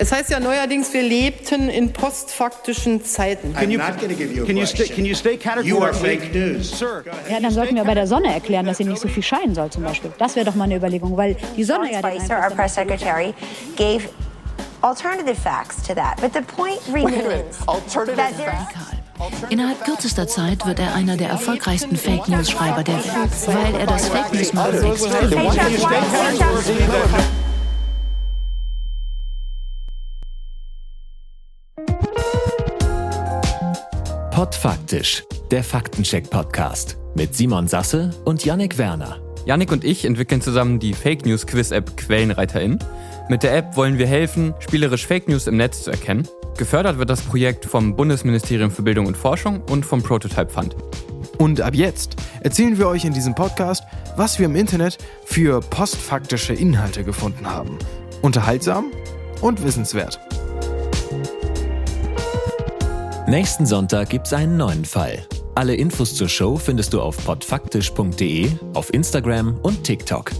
Es heißt ja neuerdings, wir lebten in postfaktischen Zeiten. Can you, can you, stay, can you stay You are fake news. Sir. Ja, dann sollten wir bei der Sonne erklären, dass sie nicht so viel scheinen soll zum Beispiel. Das wäre doch mal eine Überlegung, weil die Sonne ja... Spicer, our press secretary, gave alternative facts to that. But the point remains that there's... Innerhalb kürzester Zeit wird er einer der erfolgreichsten Fake News Schreiber der Welt, weil er das Fake News Model extrem Podfaktisch, der Faktencheck-Podcast mit Simon Sasse und Yannick Werner. Yannick und ich entwickeln zusammen die Fake News Quiz App Quellenreiterin. Mit der App wollen wir helfen, spielerisch Fake News im Netz zu erkennen. Gefördert wird das Projekt vom Bundesministerium für Bildung und Forschung und vom Prototype Fund. Und ab jetzt erzählen wir euch in diesem Podcast, was wir im Internet für postfaktische Inhalte gefunden haben. Unterhaltsam und wissenswert. Nächsten Sonntag gibt's einen neuen Fall. Alle Infos zur Show findest du auf podfaktisch.de, auf Instagram und TikTok.